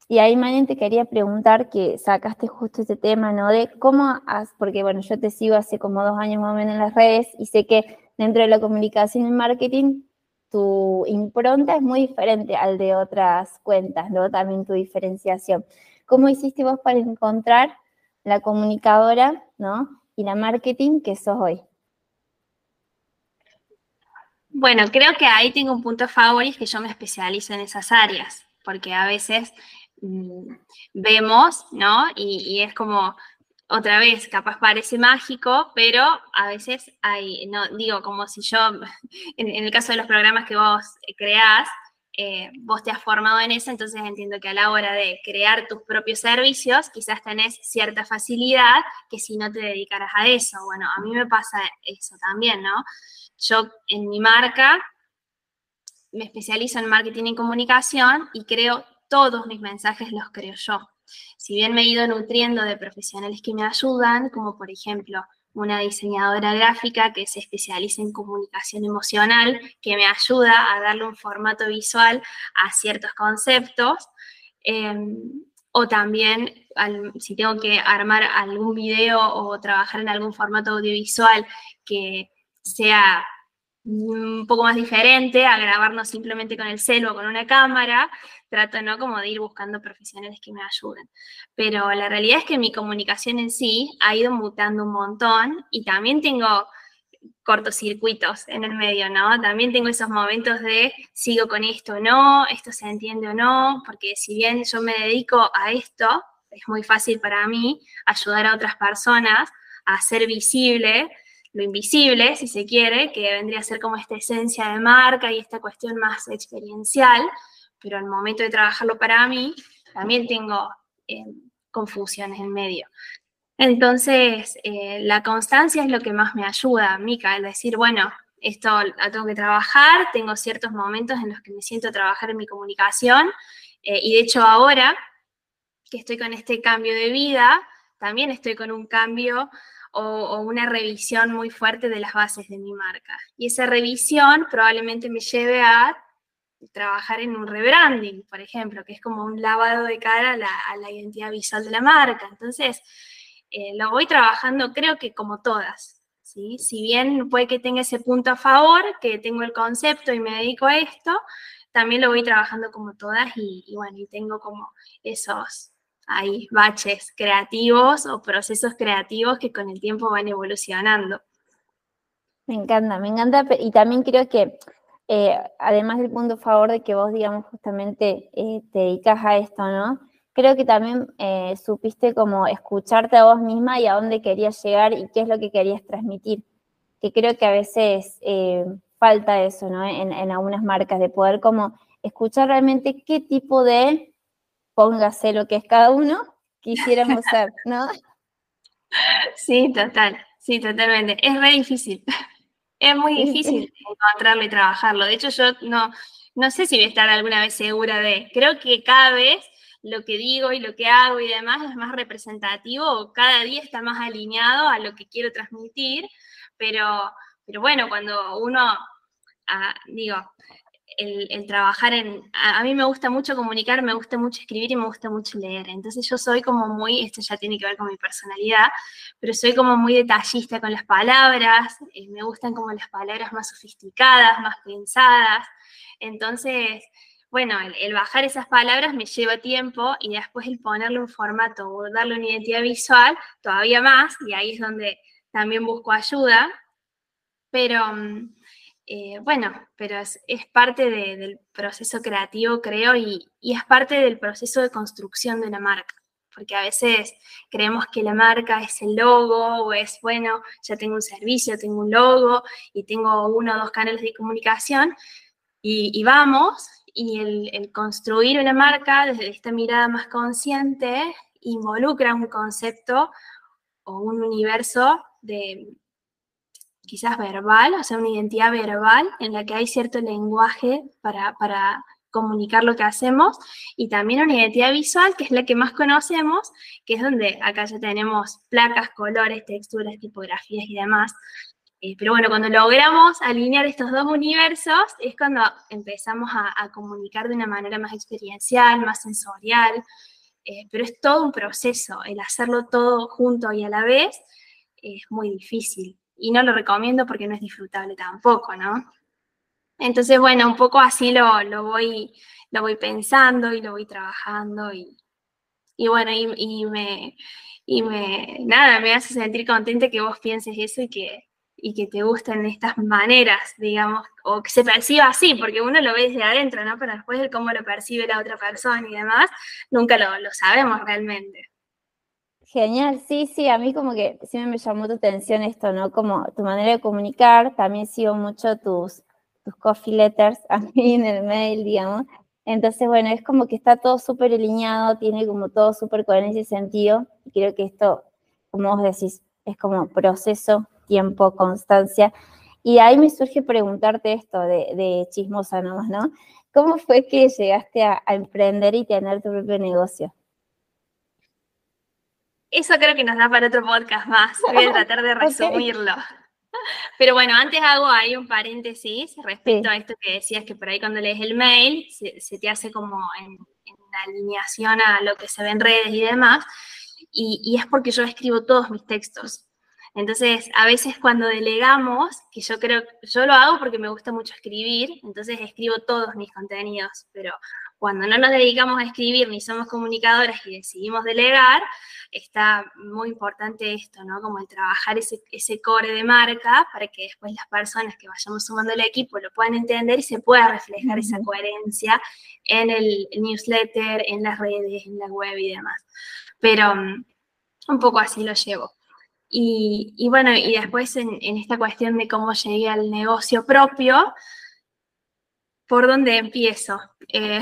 y, ahí, Marian, te quería preguntar que sacaste justo este tema, ¿no? De cómo has, porque bueno, yo te sigo hace como dos años más o menos en las redes y sé que dentro de la comunicación y marketing tu impronta es muy diferente al de otras cuentas, ¿no? También tu diferenciación. ¿Cómo hiciste vos para encontrar la comunicadora, ¿no? Y la marketing que sos hoy. Bueno, creo que ahí tengo un punto favor y es que yo me especializo en esas áreas, porque a veces mm, vemos, ¿no? Y, es como, otra vez, capaz parece mágico, pero a veces hay, no digo, como si yo, en, el caso de los programas que vos creás, eh, vos te has formado en eso, entonces entiendo que a la hora de crear tus propios servicios, quizás tenés cierta facilidad que si no te dedicaras a eso. Bueno, a mí me pasa eso también, ¿no? Yo en mi marca me especializo en marketing y comunicación y creo todos mis mensajes los creo yo. Si bien me he ido nutriendo de profesionales que me ayudan, como por ejemplo una diseñadora gráfica que se especializa en comunicación emocional, que me ayuda a darle un formato visual a ciertos conceptos. Em, o también si tengo que armar algún video o trabajar en algún formato audiovisual que sea un poco más diferente a grabarnos simplemente con el celo o con una cámara, trato no como de ir buscando profesionales que me ayuden. Pero la realidad es que mi comunicación en sí ha ido mutando un montón y también tengo cortocircuitos en el medio, ¿no? También tengo esos momentos de sigo con esto o no, esto se entiende o no, porque si bien yo me dedico a esto, es muy fácil para mí ayudar a otras personas a ser visible lo invisible, si se quiere, que vendría a ser como esta esencia de marca y esta cuestión más experiencial, pero al momento de trabajarlo para mí, también tengo eh, confusiones en medio. Entonces, eh, la constancia es lo que más me ayuda, Mica, es decir, bueno, esto lo tengo que trabajar, tengo ciertos momentos en los que me siento a trabajar en mi comunicación, eh, y de hecho ahora que estoy con este cambio de vida, también estoy con un cambio o, una revisión muy fuerte de las bases de mi marca. Y esa revisión probablemente me lleve a trabajar en un rebranding, por ejemplo, que es como un lavado de cara a la, identidad visual de la marca. Entonces, eh, lo voy trabajando creo que como todas. ¿sí? Si bien puede que tenga ese punto a favor, que tengo el concepto y me dedico a esto, también lo voy trabajando como todas y, y bueno, y tengo como esos, hay baches creativos o procesos creativos que con el tiempo van evolucionando. Me encanta, me encanta. Y también creo que, eh, además del punto favor de que vos, digamos, justamente eh, te dedicas a esto, ¿no? Creo que también eh, supiste como escucharte a vos misma y a dónde querías llegar y qué es lo que querías transmitir. Que creo que a veces falta eso, ¿no? En algunas marcas, de poder como escuchar realmente qué tipo de póngase lo que es cada uno, quisiéramos ser, ¿no? Sí, total, sí, totalmente. Es re difícil. Es muy difícil encontrarlo y trabajarlo. De hecho, yo no, no sé si voy a estar alguna vez segura de. Creo que cada vez lo que digo y lo que hago y demás es más representativo, cada día está más alineado a lo que quiero transmitir, pero, pero bueno, cuando uno, ah, digo, el, trabajar en... A, mí me gusta mucho comunicar, me gusta mucho escribir y me gusta mucho leer. Entonces yo soy como muy, esto ya tiene que ver con mi personalidad, pero soy como muy detallista con las palabras, eh, me gustan como las palabras más sofisticadas, más pensadas. Entonces, bueno, el, bajar esas palabras me lleva tiempo y después el ponerle un formato o darle una identidad visual todavía más, y ahí es donde también busco ayuda. Pero mm, eh, bueno, pero es, parte del proceso creativo, creo, y, es parte del proceso de construcción de una marca. Porque a veces creemos que la marca es el logo o es, bueno, ya tengo un servicio, tengo un logo y tengo uno o dos canales de comunicación y, vamos. Y el construir una marca desde esta mirada más consciente involucra un concepto o un universo de, quizás verbal, o sea, una identidad verbal en la que hay cierto lenguaje para, comunicar lo que hacemos y también una identidad visual que es la que más conocemos, que es donde acá ya tenemos placas, colores, texturas, tipografías y demás. Eh, pero bueno, cuando logramos alinear estos dos universos es cuando empezamos a, comunicar de una manera más experiencial, más sensorial, eh, pero es todo un proceso, el hacerlo todo junto y a la vez es muy difícil y no lo recomiendo porque no es disfrutable tampoco, ¿no? Entonces, bueno, un poco así lo, lo, voy, lo voy pensando y lo voy trabajando y, y bueno, y, me, y me, nada, me hace sentir contenta que vos pienses eso y que, y que te gusten estas maneras, digamos, o que se perciba así, porque uno lo ve desde adentro, ¿no? Pero después de cómo lo percibe la otra persona y demás, nunca lo, lo sabemos realmente. Genial, sí, sí, a mí como que siempre me llamó tu atención esto, ¿no? Como tu manera de comunicar, también sigo mucho tus tus coffee letters a mí en el mail, digamos. Entonces, bueno, es como que está todo súper alineado, tiene como todo súper coherencia y sentido. Creo que esto, como vos decís, es como proceso, tiempo, constancia. Y ahí me surge preguntarte esto de, de chismosa nomás, ¿no? ¿Cómo fue que llegaste a, emprender y tener tu propio negocio? Eso creo que nos da para otro podcast más. Voy a tratar de resumirlo. Pero bueno, antes hago ahí un paréntesis respecto a esto que decías que por ahí cuando lees el mail se, te hace como en, alineación a lo que se ve en redes y demás. Y, es porque yo escribo todos mis textos. Entonces, a veces cuando delegamos, que yo creo, yo lo hago porque me gusta mucho escribir, entonces escribo todos mis contenidos, pero cuando no nos dedicamos a escribir ni somos comunicadoras y decidimos delegar, está muy importante esto, ¿no? Como el trabajar ese, ese core de marca para que después las personas que vayamos sumando el equipo lo puedan entender y se pueda reflejar esa coherencia en el newsletter, en las redes, en la web y demás. Pero mm, un poco así lo llevo. Y, bueno, y después en, esta cuestión de cómo llegué al negocio propio, ¿por dónde empiezo? Eh,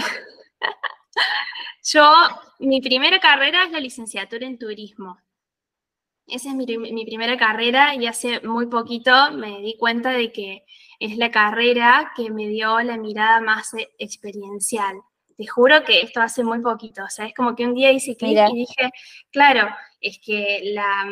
yo, mi primera carrera es la licenciatura en turismo. Esa es mi, mi, primera carrera y hace muy poquito me di cuenta de que es la carrera que me dio la mirada más eh, experiencial. Te juro que esto hace muy poquito, o sea, es como que un día hice clic y dije, claro, es que la,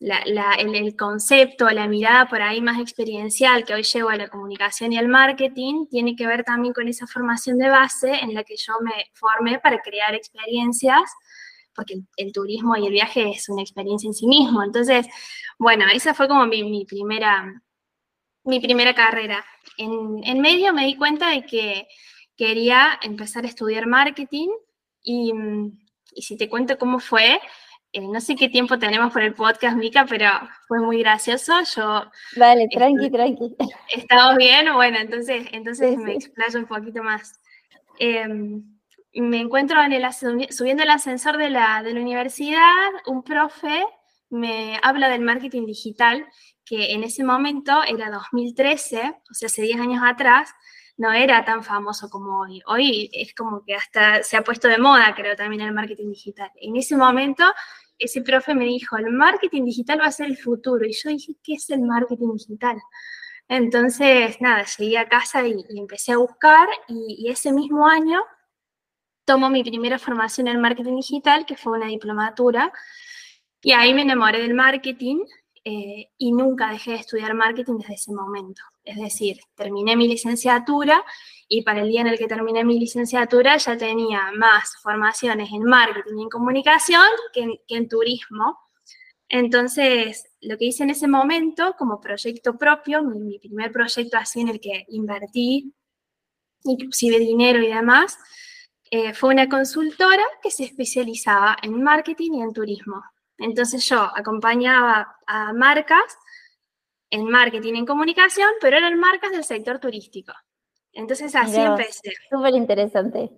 la, el, concepto, la mirada por ahí más experiencial que hoy llevo a la comunicación y al marketing tiene que ver también con esa formación de base en la que yo me formé para crear experiencias, porque el, turismo y el viaje es una experiencia en sí mismo. Entonces, bueno, esa fue como mi, primera, mi primera carrera. En, medio me di cuenta de que quería empezar a estudiar marketing y, y si te cuento cómo fue, eh, no sé qué tiempo tenemos por el podcast, Mica, pero fue muy gracioso. Yo. Vale, tranqui, tranqui. ¿Estamos bien? Bueno, entonces, entonces me explayo un poquito más. Em, me encuentro en el, subiendo el ascensor de la, de la universidad, un profe me habla del marketing digital, que en ese momento era 2013, o sea, hace 10 años atrás, no era tan famoso como hoy. Hoy es como que hasta se ha puesto de moda, creo, también el marketing digital. En ese momento, ese profe me dijo, el marketing digital va a ser el futuro. Y yo dije, ¿qué es el marketing digital? Entonces, nada, llegué a casa y, empecé a buscar y, ese mismo año tomo mi primera formación en marketing digital, que fue una diplomatura, y ahí me enamoré del marketing eh, y nunca dejé de estudiar marketing desde ese momento. Es decir, terminé mi licenciatura y para el día en el que terminé mi licenciatura ya tenía más formaciones en marketing y en comunicación que en, turismo. Entonces, lo que hice en ese momento como proyecto propio, mi, primer proyecto así en el que invertí inclusive dinero y demás, eh, fue una consultora que se especializaba en marketing y en turismo. Entonces yo acompañaba a marcas en marketing en comunicación, pero eran marcas del sector turístico. Entonces así empecé. Súper interesante.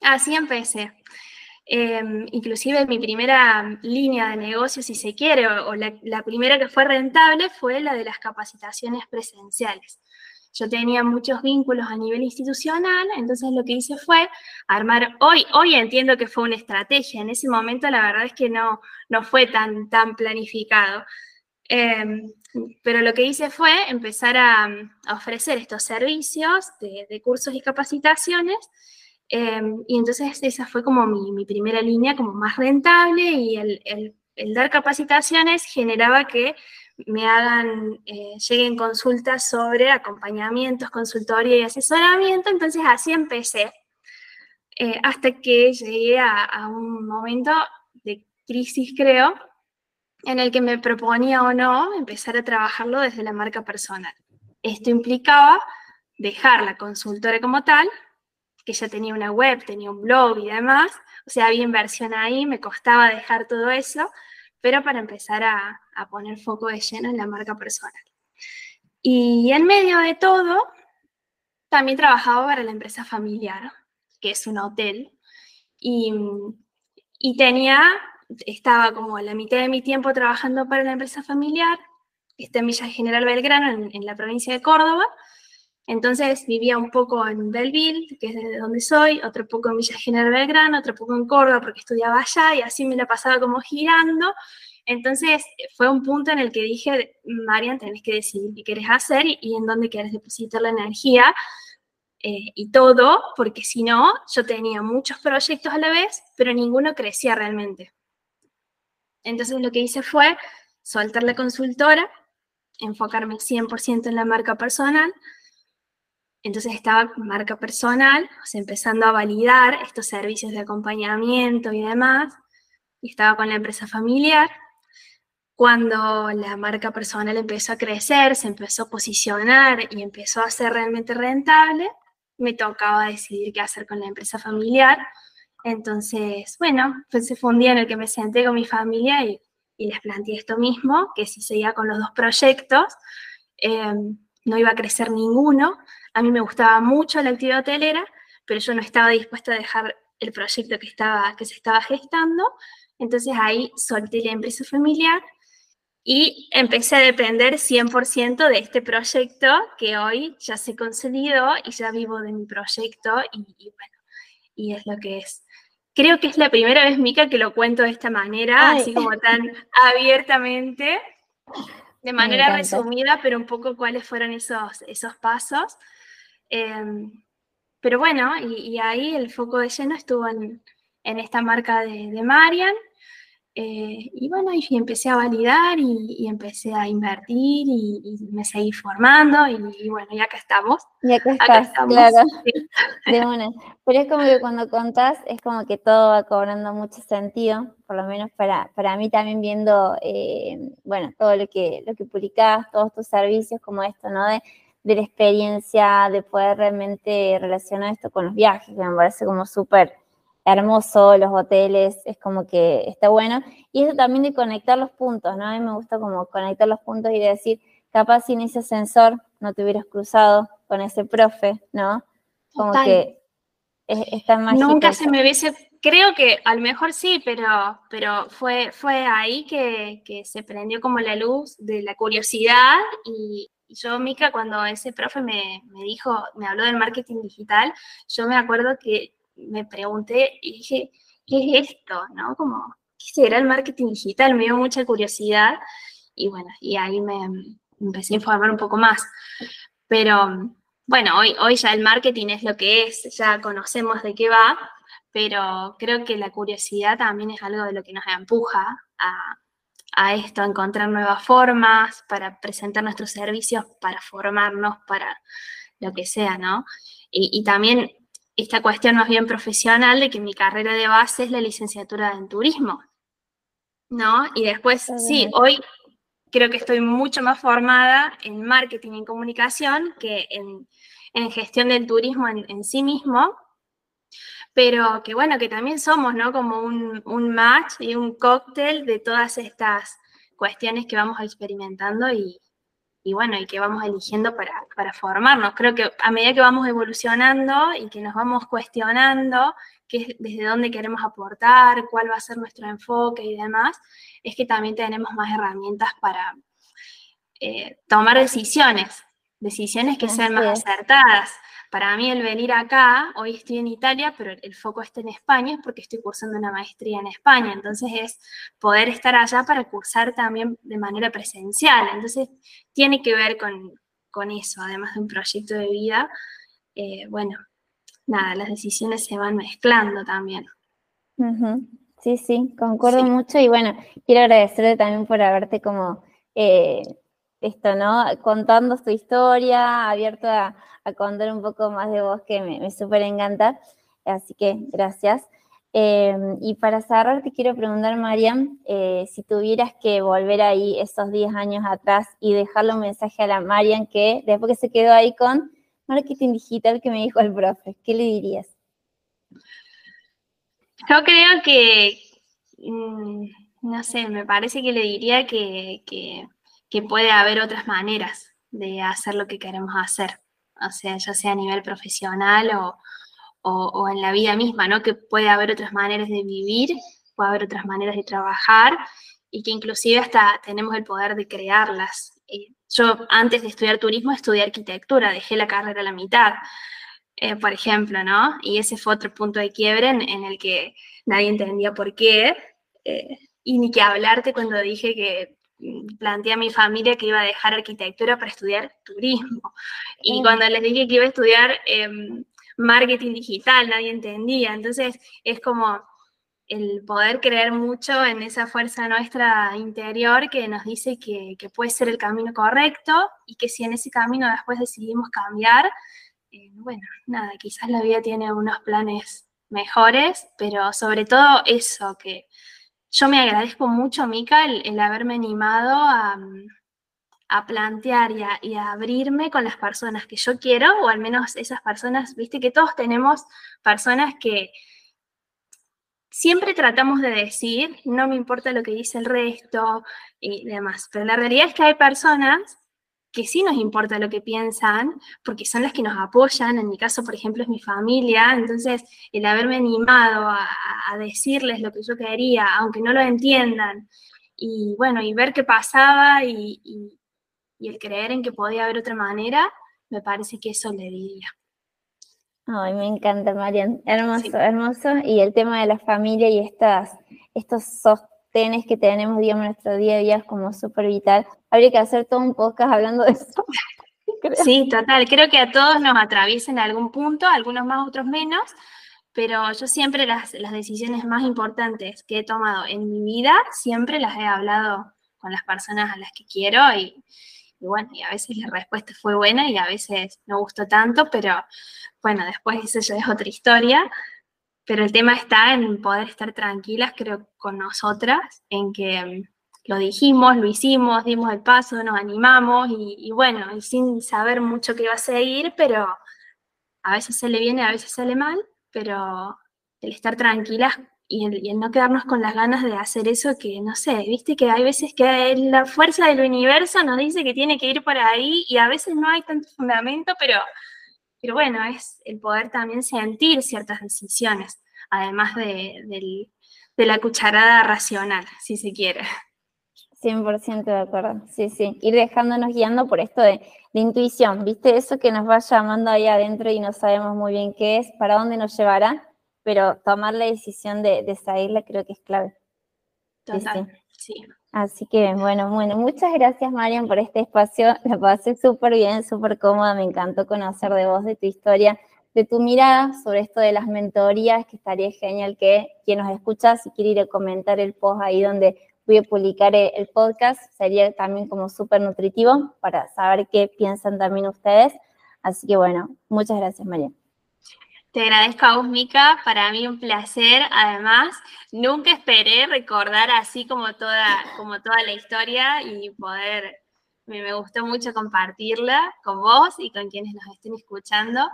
Así empecé. Em, inclusive mi primera línea de negocio, si se quiere, o, la, primera que fue rentable fue la de las capacitaciones presenciales. Yo tenía muchos vínculos a nivel institucional, entonces lo que hice fue armar, hoy, hoy entiendo que fue una estrategia, en ese momento la verdad es que no, no fue tan, tan planificado. Em, pero lo que hice fue empezar a, ofrecer estos servicios de, cursos y capacitaciones. Em, y entonces esa fue como mi, primera línea, como más rentable y el, dar capacitaciones generaba que me hagan, eh, lleguen consultas sobre acompañamientos, consultoría y asesoramiento. Entonces así empecé. Eh, hasta que llegué a un momento de crisis, creo, en el que me proponía o no empezar a trabajarlo desde la marca personal. Esto implicaba dejar la consultora como tal, que ya tenía una web, tenía un blog y demás, o sea, había inversión ahí, me costaba dejar todo eso, pero para empezar a, poner foco de lleno en la marca personal. Y en medio de todo, también trabajaba para la empresa familiar, que es un hotel, y, y tenía estaba como la mitad de mi tiempo trabajando para la empresa familiar, que está en Villa General Belgrano, en, la provincia de Córdoba. Entonces vivía un poco en Belleville, que es de donde soy, otro poco en Villa General Belgrano, otro poco en Córdoba porque estudiaba allá y así me la pasaba como girando. Entonces fue un punto en el que dije, Marian, tenés que decidir qué quieres hacer y, en dónde quieres depositar la energía eh, y todo, porque si no, yo tenía muchos proyectos a la vez, pero ninguno crecía realmente. Entonces lo que hice fue soltar la consultora, enfocarme 100% en la marca personal. Entonces estaba marca personal, empezando a validar estos servicios de acompañamiento y demás. Y estaba con la empresa familiar. Cuando la marca personal empezó a crecer, se empezó a posicionar y empezó a ser realmente rentable, me tocaba decidir qué hacer con la empresa familiar entonces, bueno, pues fue un día en el que me senté con mi familia y, les planteé esto mismo, que si seguía con los dos proyectos, em, no iba a crecer ninguno. A mí me gustaba mucho la actividad hotelera, pero yo no estaba dispuesta a dejar el proyecto que, estaba, que se estaba gestando. Entonces ahí solté la empresa familiar y empecé a depender 100% de este proyecto que hoy ya se consolidó y ya vivo de mi proyecto y, y bueno, y es lo que es. Creo que es la primera vez, Mica, que lo cuento de esta manera, así como tan abiertamente, de manera resumida, pero un poco cuáles fueron esos, esos pasos. Em, pero bueno, y, ahí el foco de lleno estuvo en, esta marca de, de Marian, eh, y bueno, y empecé a validar y, empecé a invertir y, me seguí formando y, bueno, y acá estamos. Y acá, estás, claro. De una. Pero es como que cuando contás, es como que todo va cobrando mucho sentido, por lo menos para, para mí también viendo, eh, bueno, todo lo que, lo que publicás, todos tus servicios como esto, ¿no? De, de la experiencia, de poder realmente relacionar esto con los viajes, que me parece como súper hermoso, los hoteles, es como que está bueno. Y eso también de conectar los puntos, ¿no? A mí me gusta como conectar los puntos y decir, capaz sin ese sensor no te hubieras cruzado con ese profe, ¿no? Como que es, tan mágico. Nunca se me hubiese, creo que a lo mejor sí, pero, pero fue, fue ahí que, que se prendió como la luz de la curiosidad y, yo, Mica, cuando ese profe me, me, dijo, me habló del marketing digital, yo me acuerdo que me pregunté y dije, ¿qué es esto? ¿No? Como, ¿qué será el marketing digital? Me dio mucha curiosidad y bueno, y ahí me, empecé a informar un poco más. Pero bueno, hoy, hoy ya el marketing es lo que es, ya conocemos de qué va, pero creo que la curiosidad también es algo de lo que nos empuja a, a esto, a encontrar nuevas formas para presentar nuestros servicios, para formarnos, para lo que sea, ¿no? Y, y también esta cuestión más bien profesional de que mi carrera de base es la licenciatura en turismo, ¿no? Y después, sí, hoy creo que estoy mucho más formada en marketing y comunicación que en, gestión del turismo en, sí mismo, pero que bueno, que también somos, ¿no? Como un, un match y un cóctel de todas estas cuestiones que vamos experimentando y, y bueno, y que vamos eligiendo para, formarnos. Creo que a medida que vamos evolucionando y que nos vamos cuestionando qué, desde dónde queremos aportar, cuál va a ser nuestro enfoque y demás, es que también tenemos más herramientas para eh, tomar decisiones. decisiones que sean más acertadas. Para mí el venir acá, hoy estoy en Italia, pero el foco está en España, es porque estoy cursando una maestría en España. Entonces es poder estar allá para cursar también de manera presencial. Entonces tiene que ver con, eso, además de un proyecto de vida. Eh, bueno, nada, las decisiones se van mezclando también. Sí, sí, concuerdo mucho y bueno, quiero agradecerte también por haberte como eh, esto, ¿no? Contando tu historia, abierto a, contar un poco más de vos, que me, me súper encanta. Así que gracias. Em, y para cerrar, te quiero preguntar, Mariam, eh, si tuvieras que volver ahí esos 10 años atrás y dejarle un mensaje a la Mariam que después que se quedó ahí con marketing digital que me dijo el profe, ¿qué le dirías? Yo creo que, mm, no sé, me parece que le diría que, puede haber otras maneras de hacer lo que queremos hacer, o sea, ya sea a nivel profesional o, en la vida misma, ¿no? Que puede haber otras maneras de vivir, puede haber otras maneras de trabajar y que inclusive hasta tenemos el poder de crearlas. Eh, yo antes de estudiar turismo estudié arquitectura, dejé la carrera a la mitad. Eh, por ejemplo, ¿no? Y ese fue otro punto de quiebre en, el que nadie entendía por qué, eh, y ni que hablarte cuando dije que planteé a mi familia que iba a dejar arquitectura para estudiar turismo. Y cuando les dije que iba a estudiar em, marketing digital, nadie entendía. Entonces, es como el poder creer mucho en esa fuerza nuestra interior que nos dice que, que puede ser el camino correcto y que si en ese camino después decidimos cambiar, eh, bueno, nada, quizás la vida tiene unos planes mejores, pero sobre todo eso, que yo me agradezco mucho, Mica, el, haberme animado a, plantear y a, abrirme con las personas que yo quiero, o al menos esas personas, viste que todos tenemos personas que siempre tratamos de decir, no me importa lo que dice el resto y demás, pero la realidad es que hay personas que sí nos importa lo que piensan, porque son las que nos apoyan, en mi caso, por ejemplo, es mi familia, entonces el haberme animado a, decirles lo que yo quería, aunque no lo entiendan, y bueno, y ver qué pasaba y, el creer en que podía haber otra manera, me parece que eso le diría. Ay, me encanta, Marian. Hermoso, hermoso. Y el tema de la familia y estas, estos sostenes que tenemos, digamos, en nuestro día a día es como súper vital habría que hacer todo un podcast hablando de eso. Sí, total. Creo que a todos nos atraviesa en algún punto, algunos más, otros menos, pero yo siempre las, decisiones más importantes que he tomado en mi vida, siempre las he hablado con las personas a las que quiero y, bueno, y a veces la respuesta fue buena y a veces no gustó tanto, pero bueno, después eso ya es otra historia. Pero el tema está en poder estar tranquilas, creo, con nosotras, en que lo dijimos, lo hicimos, dimos el paso, nos animamos y, bueno, y sin saber mucho qué iba a seguir, pero a veces sale bien y a veces sale mal, pero el estar tranquilas y el, no quedarnos con las ganas de hacer eso que, no sé, viste que hay veces que la fuerza del universo nos dice que tiene que ir por ahí y a veces no hay tanto fundamento, pero, pero bueno, es el poder también sentir ciertas decisiones, además de, de la cucharada racional, si se quiere. 100% de acuerdo, sí, sí. Ir dejándonos guiando por esto de, intuición, ¿viste? Eso que nos va llamando ahí adentro y no sabemos muy bien qué es, para dónde nos llevará, pero tomar la decisión de, de seguirla creo que es clave. Total, sí. Así que, bueno, bueno, muchas gracias, Marian, por este espacio. La pasé súper bien, súper cómoda. Me encantó conocer de vos, de tu historia, de tu mirada sobre esto de las mentorías, que estaría genial que quien nos escucha, si quiere ir a comentar el post ahí donde voy a publicar e-, el podcast, sería también como súper nutritivo para saber qué piensan también ustedes. Así que bueno, muchas gracias María. Te agradezco a vos, Mica. Para mí un placer. Además, nunca esperé recordar así como toda, como toda la historia y poder, me, gustó mucho compartirla con vos y con quienes nos estén escuchando.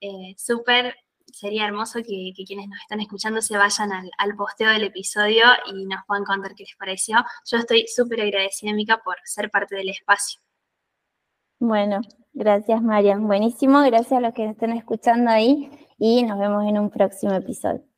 Eh, súper sería hermoso que, quienes nos están escuchando se vayan al, posteo del episodio y nos puedan contar qué les pareció. Yo estoy súper agradecida, Mica, por ser parte del espacio. Bueno, gracias, Marian. Buenísimo, gracias a los que están escuchando ahí y nos vemos en un próximo episodio.